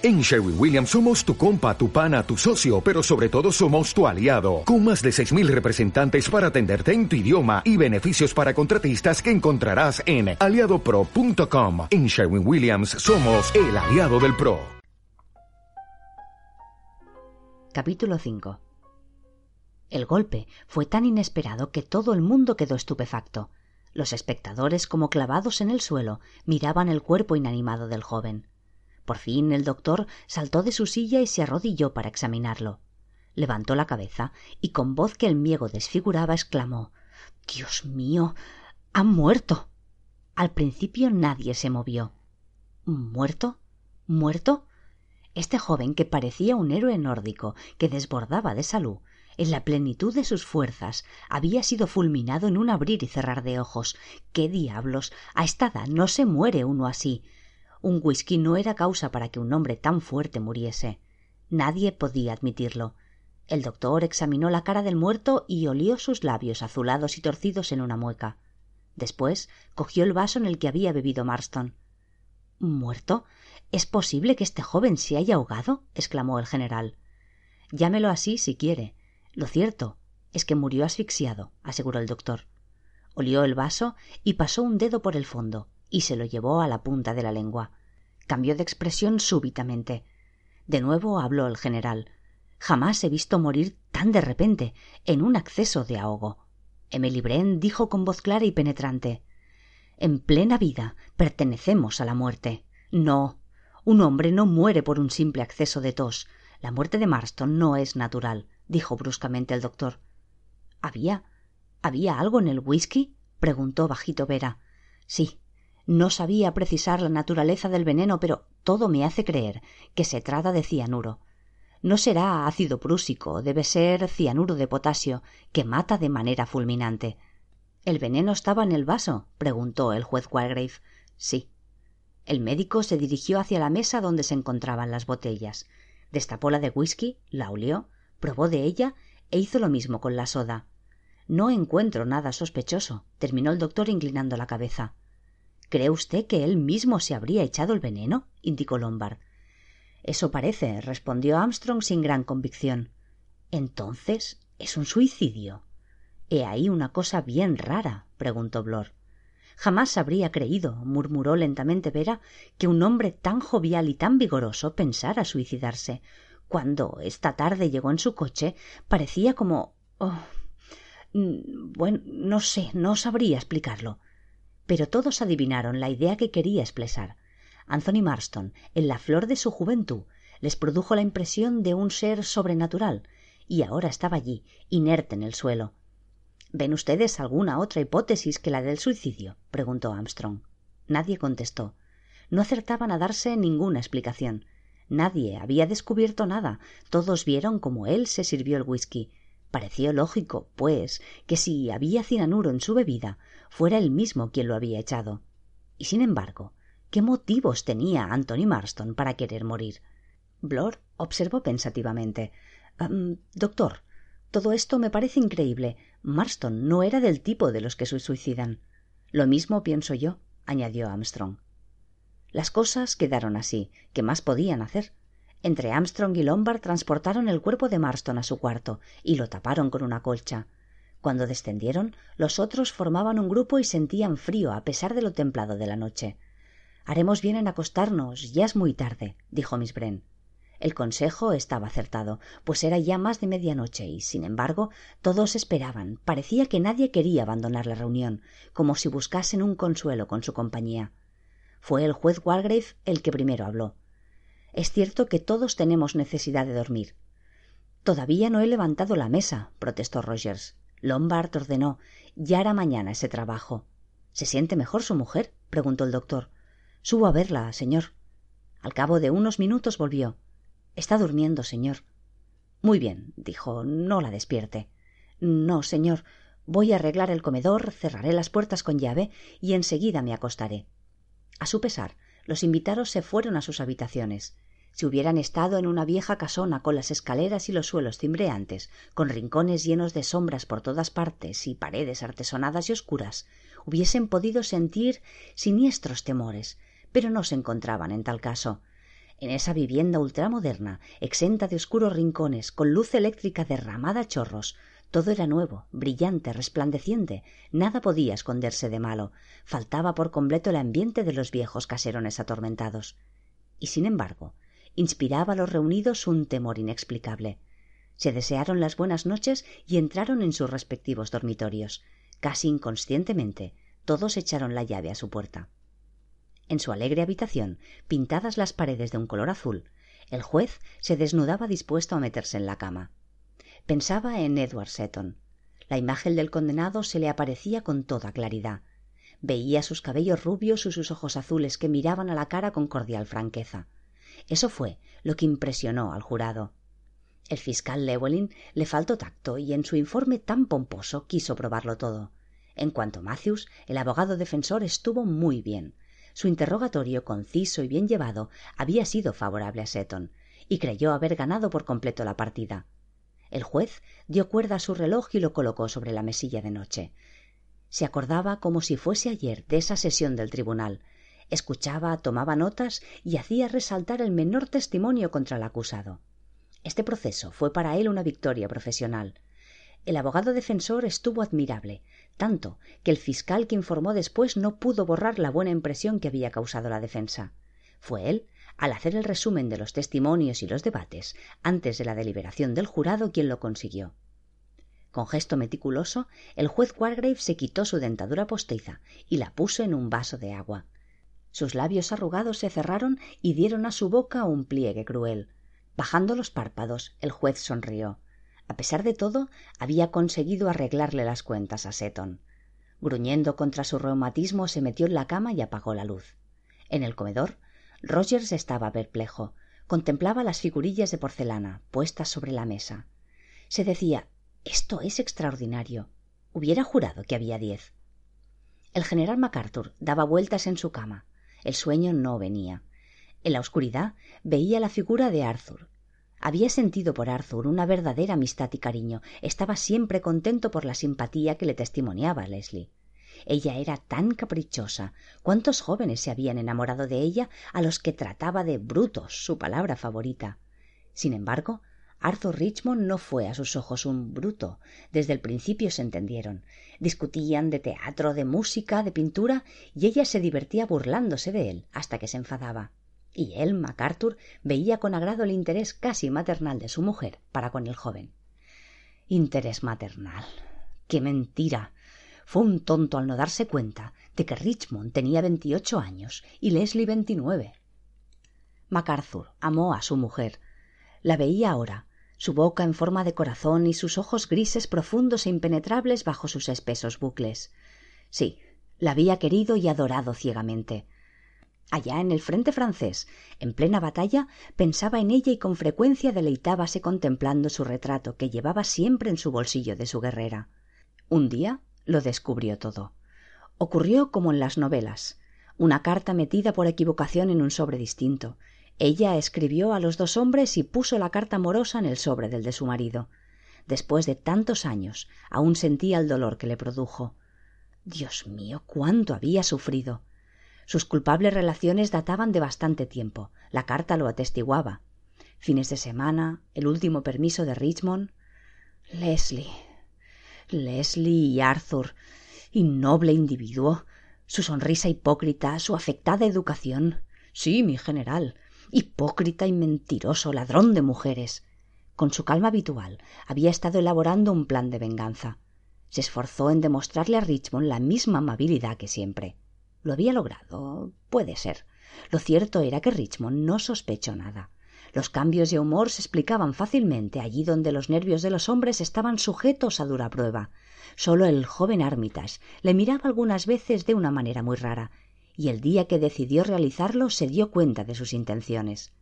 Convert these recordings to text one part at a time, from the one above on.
En Sherwin Williams somos tu compa, tu pana, tu socio, pero sobre todo somos tu aliado, con más de 6.000 representantes para atenderte en tu idioma y beneficios para contratistas que encontrarás en aliadopro.com. En Sherwin Williams somos el aliado del PRO. Capítulo 5 El golpe fue tan inesperado que todo el mundo quedó estupefacto. Los espectadores, como clavados en el suelo, miraban el cuerpo inanimado del joven. Por fin el doctor saltó de su silla y se arrodilló para examinarlo. Levantó la cabeza y con voz que el miego desfiguraba exclamó Dios mío. ha muerto. Al principio nadie se movió. ¿Muerto? ¿Muerto? Este joven que parecía un héroe nórdico, que desbordaba de salud, en la plenitud de sus fuerzas, había sido fulminado en un abrir y cerrar de ojos. ¿Qué diablos? A esta edad no se muere uno así. Un whisky no era causa para que un hombre tan fuerte muriese. Nadie podía admitirlo. El doctor examinó la cara del muerto y olió sus labios azulados y torcidos en una mueca. Después cogió el vaso en el que había bebido Marston. ¿Muerto? ¿Es posible que este joven se haya ahogado? exclamó el general. Llámelo así si quiere. Lo cierto es que murió asfixiado, aseguró el doctor. Olió el vaso y pasó un dedo por el fondo y se lo llevó a la punta de la lengua. Cambió de expresión súbitamente. De nuevo habló el general. Jamás he visto morir tan de repente, en un acceso de ahogo. Emily Brent dijo con voz clara y penetrante En plena vida pertenecemos a la muerte. No. Un hombre no muere por un simple acceso de tos. La muerte de Marston no es natural, dijo bruscamente el doctor. ¿Había. ¿Había algo en el whisky? preguntó bajito Vera. Sí, no sabía precisar la naturaleza del veneno, pero todo me hace creer que se trata de cianuro. No será ácido prúsico, debe ser cianuro de potasio, que mata de manera fulminante. ¿El veneno estaba en el vaso? preguntó el juez Walgrave. Sí. El médico se dirigió hacia la mesa donde se encontraban las botellas. Destapó la de whisky, la olió, probó de ella e hizo lo mismo con la soda. No encuentro nada sospechoso, terminó el doctor inclinando la cabeza. ¿Cree usted que él mismo se habría echado el veneno? indicó Lombard. Eso parece, respondió Armstrong sin gran convicción. Entonces, ¿es un suicidio? He ahí una cosa bien rara, preguntó Blor. Jamás habría creído, murmuró lentamente Vera, que un hombre tan jovial y tan vigoroso pensara suicidarse. Cuando esta tarde llegó en su coche, parecía como. Oh, mm, bueno, no sé, no sabría explicarlo pero todos adivinaron la idea que quería expresar. Anthony Marston, en la flor de su juventud, les produjo la impresión de un ser sobrenatural, y ahora estaba allí, inerte en el suelo. ¿Ven ustedes alguna otra hipótesis que la del suicidio? preguntó Armstrong. Nadie contestó. No acertaban a darse ninguna explicación. Nadie había descubierto nada. Todos vieron cómo él se sirvió el whisky, Pareció lógico, pues, que si había cianuro en su bebida, fuera él mismo quien lo había echado. Y sin embargo, ¿qué motivos tenía Anthony Marston para querer morir? Blor observó pensativamente. doctor, todo esto me parece increíble. Marston no era del tipo de los que se suicidan. Lo mismo pienso yo, añadió Armstrong. Las cosas quedaron así. ¿Qué más podían hacer? Entre Armstrong y Lombard transportaron el cuerpo de Marston a su cuarto y lo taparon con una colcha. Cuando descendieron, los otros formaban un grupo y sentían frío a pesar de lo templado de la noche. Haremos bien en acostarnos, ya es muy tarde, dijo Miss Bren. El consejo estaba acertado, pues era ya más de medianoche y, sin embargo, todos esperaban. Parecía que nadie quería abandonar la reunión, como si buscasen un consuelo con su compañía. Fue el juez Walgrave el que primero habló. Es cierto que todos tenemos necesidad de dormir. Todavía no he levantado la mesa, protestó Rogers. Lombard ordenó. Ya era mañana ese trabajo. ¿Se siente mejor su mujer? preguntó el doctor. Subo a verla, señor. Al cabo de unos minutos volvió. Está durmiendo, señor. Muy bien, dijo. No la despierte. No, señor. Voy a arreglar el comedor, cerraré las puertas con llave y enseguida me acostaré. A su pesar, los invitados se fueron a sus habitaciones si hubieran estado en una vieja casona con las escaleras y los suelos cimbreantes, con rincones llenos de sombras por todas partes y paredes artesonadas y oscuras, hubiesen podido sentir siniestros temores, pero no se encontraban en tal caso. En esa vivienda ultramoderna, exenta de oscuros rincones, con luz eléctrica derramada a chorros, todo era nuevo, brillante, resplandeciente. Nada podía esconderse de malo. Faltaba por completo el ambiente de los viejos caserones atormentados. Y sin embargo, inspiraba a los reunidos un temor inexplicable. Se desearon las buenas noches y entraron en sus respectivos dormitorios. Casi inconscientemente, todos echaron la llave a su puerta. En su alegre habitación, pintadas las paredes de un color azul, el juez se desnudaba dispuesto a meterse en la cama. Pensaba en Edward Seton. La imagen del condenado se le aparecía con toda claridad. Veía sus cabellos rubios y sus ojos azules que miraban a la cara con cordial franqueza. Eso fue lo que impresionó al jurado. El fiscal Llewellyn le faltó tacto y en su informe tan pomposo quiso probarlo todo. En cuanto a Matthews, el abogado defensor estuvo muy bien. Su interrogatorio, conciso y bien llevado, había sido favorable a Seton, y creyó haber ganado por completo la partida. El juez dio cuerda a su reloj y lo colocó sobre la mesilla de noche. Se acordaba como si fuese ayer de esa sesión del tribunal. Escuchaba, tomaba notas y hacía resaltar el menor testimonio contra el acusado. Este proceso fue para él una victoria profesional. El abogado defensor estuvo admirable, tanto que el fiscal que informó después no pudo borrar la buena impresión que había causado la defensa. Fue él al hacer el resumen de los testimonios y los debates antes de la deliberación del jurado quien lo consiguió. Con gesto meticuloso, el juez Wargrave se quitó su dentadura postiza y la puso en un vaso de agua. Sus labios arrugados se cerraron y dieron a su boca un pliegue cruel. Bajando los párpados, el juez sonrió. A pesar de todo, había conseguido arreglarle las cuentas a Seton. Gruñendo contra su reumatismo, se metió en la cama y apagó la luz. En el comedor, Rogers estaba perplejo. Contemplaba las figurillas de porcelana puestas sobre la mesa. Se decía esto es extraordinario. Hubiera jurado que había diez. El general MacArthur daba vueltas en su cama. El sueño no venía. En la oscuridad veía la figura de Arthur. Había sentido por Arthur una verdadera amistad y cariño. Estaba siempre contento por la simpatía que le testimoniaba Leslie. Ella era tan caprichosa. ¿Cuántos jóvenes se habían enamorado de ella a los que trataba de brutos, su palabra favorita? Sin embargo, Arthur Richmond no fue a sus ojos un bruto. Desde el principio se entendieron. Discutían de teatro, de música, de pintura, y ella se divertía burlándose de él hasta que se enfadaba. Y él, MacArthur, veía con agrado el interés casi maternal de su mujer para con el joven. Interés maternal. ¡Qué mentira! Fue un tonto al no darse cuenta de que Richmond tenía veintiocho años y Leslie veintinueve. MacArthur amó a su mujer. La veía ahora, su boca en forma de corazón y sus ojos grises profundos e impenetrables bajo sus espesos bucles. Sí, la había querido y adorado ciegamente. Allá en el frente francés, en plena batalla, pensaba en ella y con frecuencia deleitábase contemplando su retrato que llevaba siempre en su bolsillo de su guerrera. Un día lo descubrió todo. Ocurrió como en las novelas. Una carta metida por equivocación en un sobre distinto. Ella escribió a los dos hombres y puso la carta amorosa en el sobre del de su marido. Después de tantos años, aún sentía el dolor que le produjo. Dios mío, cuánto había sufrido. Sus culpables relaciones databan de bastante tiempo. La carta lo atestiguaba. Fines de semana, el último permiso de Richmond. Leslie. Leslie y Arthur, innoble individuo, su sonrisa hipócrita, su afectada educación. Sí, mi general, hipócrita y mentiroso, ladrón de mujeres. Con su calma habitual, había estado elaborando un plan de venganza. Se esforzó en demostrarle a Richmond la misma amabilidad que siempre. Lo había logrado. Puede ser. Lo cierto era que Richmond no sospechó nada. Los cambios de humor se explicaban fácilmente allí donde los nervios de los hombres estaban sujetos a dura prueba. Solo el joven Armitage le miraba algunas veces de una manera muy rara, y el día que decidió realizarlo se dio cuenta de sus intenciones.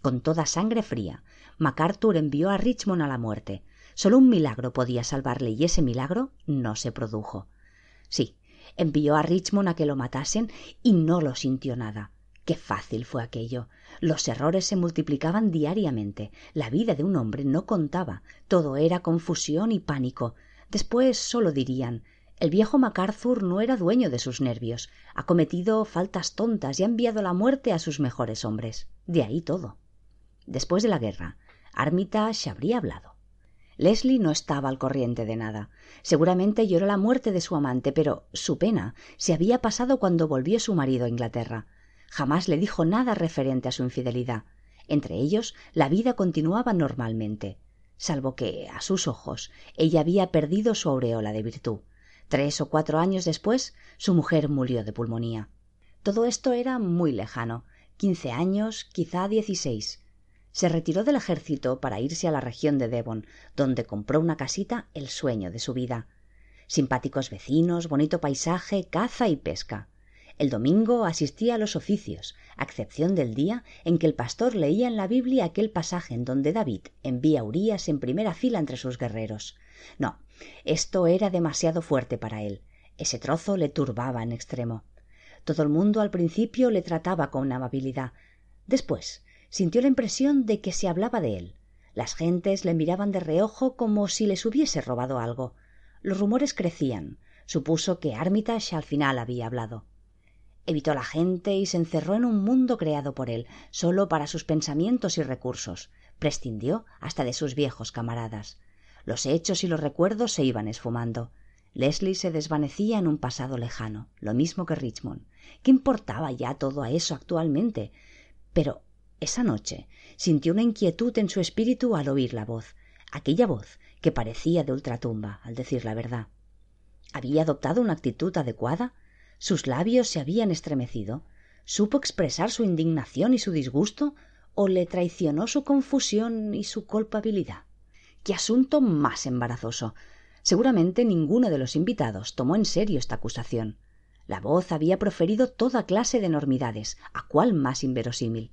Con toda sangre fría, MacArthur envió a Richmond a la muerte. Solo un milagro podía salvarle y ese milagro no se produjo. Sí, envió a Richmond a que lo matasen y no lo sintió nada. Qué fácil fue aquello. Los errores se multiplicaban diariamente. La vida de un hombre no contaba. Todo era confusión y pánico. Después solo dirían el viejo MacArthur no era dueño de sus nervios. Ha cometido faltas tontas y ha enviado la muerte a sus mejores hombres. De ahí todo. Después de la guerra, Armitage habría hablado. Leslie no estaba al corriente de nada. Seguramente lloró la muerte de su amante, pero su pena se había pasado cuando volvió su marido a Inglaterra. Jamás le dijo nada referente a su infidelidad. Entre ellos, la vida continuaba normalmente, salvo que, a sus ojos, ella había perdido su aureola de virtud. Tres o cuatro años después, su mujer murió de pulmonía. Todo esto era muy lejano, quince años, quizá dieciséis. Se retiró del ejército para irse a la región de Devon, donde compró una casita el sueño de su vida. Simpáticos vecinos, bonito paisaje, caza y pesca. El domingo asistía a los oficios, a excepción del día en que el pastor leía en la Biblia aquel pasaje en donde David envía a Urías en primera fila entre sus guerreros. No, esto era demasiado fuerte para él. Ese trozo le turbaba en extremo. Todo el mundo al principio le trataba con amabilidad. Después sintió la impresión de que se hablaba de él. Las gentes le miraban de reojo como si les hubiese robado algo. Los rumores crecían. Supuso que Armitage al final había hablado. Evitó la gente y se encerró en un mundo creado por él, solo para sus pensamientos y recursos. Prescindió hasta de sus viejos camaradas. Los hechos y los recuerdos se iban esfumando. Leslie se desvanecía en un pasado lejano, lo mismo que Richmond. ¿Qué importaba ya todo a eso actualmente? Pero esa noche sintió una inquietud en su espíritu al oír la voz, aquella voz que parecía de ultratumba, al decir la verdad. ¿Había adoptado una actitud adecuada? sus labios se habían estremecido supo expresar su indignación y su disgusto o le traicionó su confusión y su culpabilidad qué asunto más embarazoso. Seguramente ninguno de los invitados tomó en serio esta acusación. La voz había proferido toda clase de enormidades a cuál más inverosímil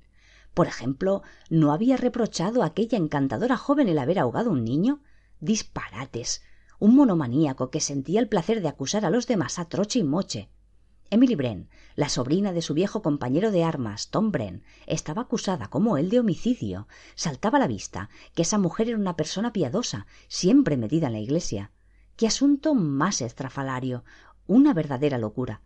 por ejemplo no había reprochado a aquella encantadora joven el haber ahogado un niño disparates. Un monomaníaco que sentía el placer de acusar a los demás a troche y moche Emily Bren, la sobrina de su viejo compañero de armas, Tom Bren, estaba acusada como él de homicidio. Saltaba a la vista que esa mujer era una persona piadosa, siempre metida en la iglesia. Qué asunto más estrafalario. Una verdadera locura.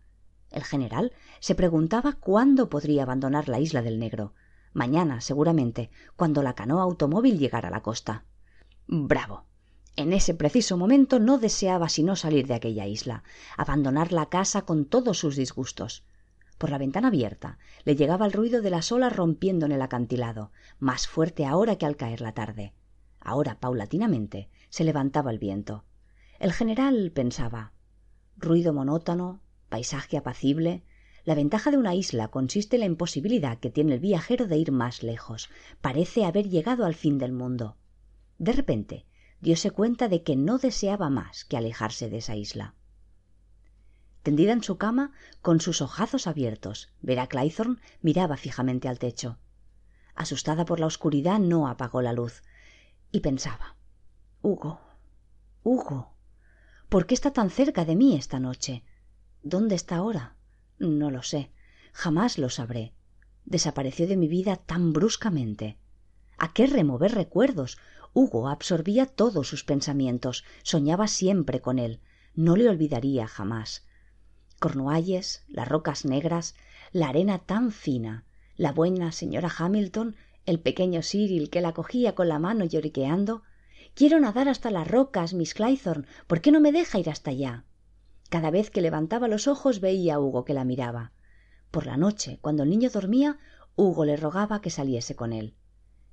El general se preguntaba cuándo podría abandonar la isla del Negro. Mañana, seguramente, cuando la canoa automóvil llegara a la costa. Bravo. En ese preciso momento no deseaba sino salir de aquella isla, abandonar la casa con todos sus disgustos. Por la ventana abierta le llegaba el ruido de las olas rompiendo en el acantilado, más fuerte ahora que al caer la tarde. Ahora, paulatinamente, se levantaba el viento. El general pensaba ruido monótono, paisaje apacible. La ventaja de una isla consiste en la imposibilidad que tiene el viajero de ir más lejos. Parece haber llegado al fin del mundo. De repente diose cuenta de que no deseaba más que alejarse de esa isla. Tendida en su cama, con sus ojazos abiertos, Vera Claythorne miraba fijamente al techo. Asustada por la oscuridad, no apagó la luz y pensaba Hugo, Hugo, ¿por qué está tan cerca de mí esta noche? ¿Dónde está ahora? No lo sé, jamás lo sabré. Desapareció de mi vida tan bruscamente. ¿A qué remover recuerdos Hugo absorbía todos sus pensamientos, soñaba siempre con él, no le olvidaría jamás. Cornualles, las rocas negras, la arena tan fina, la buena señora Hamilton, el pequeño Cyril que la cogía con la mano lloriqueando. Quiero nadar hasta las rocas, Miss Claythorne. ¿Por qué no me deja ir hasta allá? Cada vez que levantaba los ojos veía a Hugo que la miraba. Por la noche, cuando el niño dormía, Hugo le rogaba que saliese con él.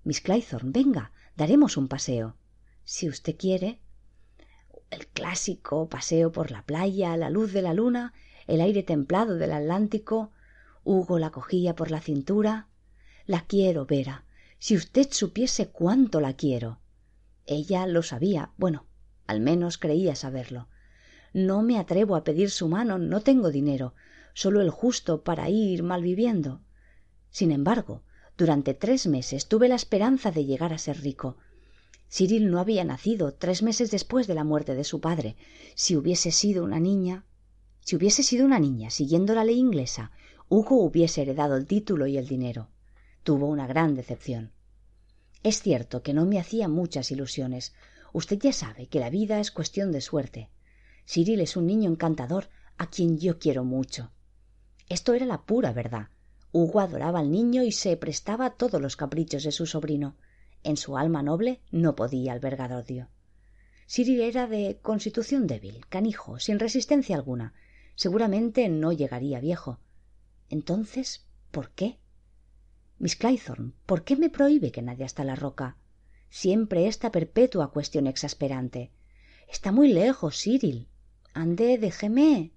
Miss Claythorne, venga, daremos un paseo. Si usted quiere. El clásico paseo por la playa la luz de la luna, el aire templado del Atlántico. Hugo la cogía por la cintura. La quiero, Vera. Si usted supiese cuánto la quiero. Ella lo sabía. Bueno, al menos creía saberlo. No me atrevo a pedir su mano, no tengo dinero, solo el justo para ir malviviendo. Sin embargo, durante tres meses tuve la esperanza de llegar a ser rico. Cyril no había nacido tres meses después de la muerte de su padre. Si hubiese sido una niña. Si hubiese sido una niña, siguiendo la ley inglesa, Hugo hubiese heredado el título y el dinero. Tuvo una gran decepción. Es cierto que no me hacía muchas ilusiones. Usted ya sabe que la vida es cuestión de suerte. Cyril es un niño encantador a quien yo quiero mucho. Esto era la pura verdad Hugo adoraba al niño y se prestaba a todos los caprichos de su sobrino. En su alma noble no podía albergar odio. Cyril era de constitución débil, canijo, sin resistencia alguna. Seguramente no llegaría viejo. Entonces, ¿por qué? Miss Claythorne, ¿por qué me prohíbe que nadie hasta la roca? Siempre esta perpetua cuestión exasperante. Está muy lejos, Cyril. Andé, déjeme.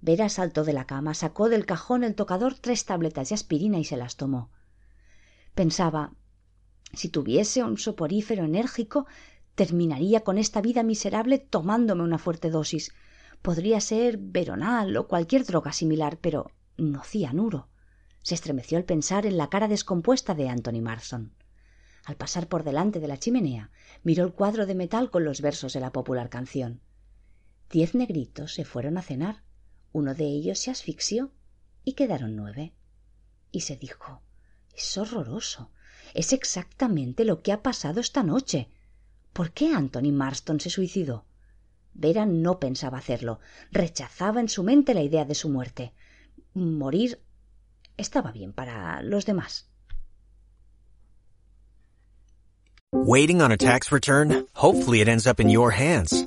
Vera saltó de la cama, sacó del cajón el tocador tres tabletas de aspirina y se las tomó. Pensaba, si tuviese un soporífero enérgico, terminaría con esta vida miserable tomándome una fuerte dosis. Podría ser veronal o cualquier droga similar, pero no cianuro. Se estremeció al pensar en la cara descompuesta de Anthony Marson. Al pasar por delante de la chimenea, miró el cuadro de metal con los versos de la popular canción. Diez negritos se fueron a cenar. Uno de ellos se asfixió y quedaron nueve. Y se dijo Es horroroso. Es exactamente lo que ha pasado esta noche. ¿Por qué Anthony Marston se suicidó? Vera no pensaba hacerlo. Rechazaba en su mente la idea de su muerte. Morir estaba bien para los demás. Waiting on a tax return? Hopefully it ends up in your hands.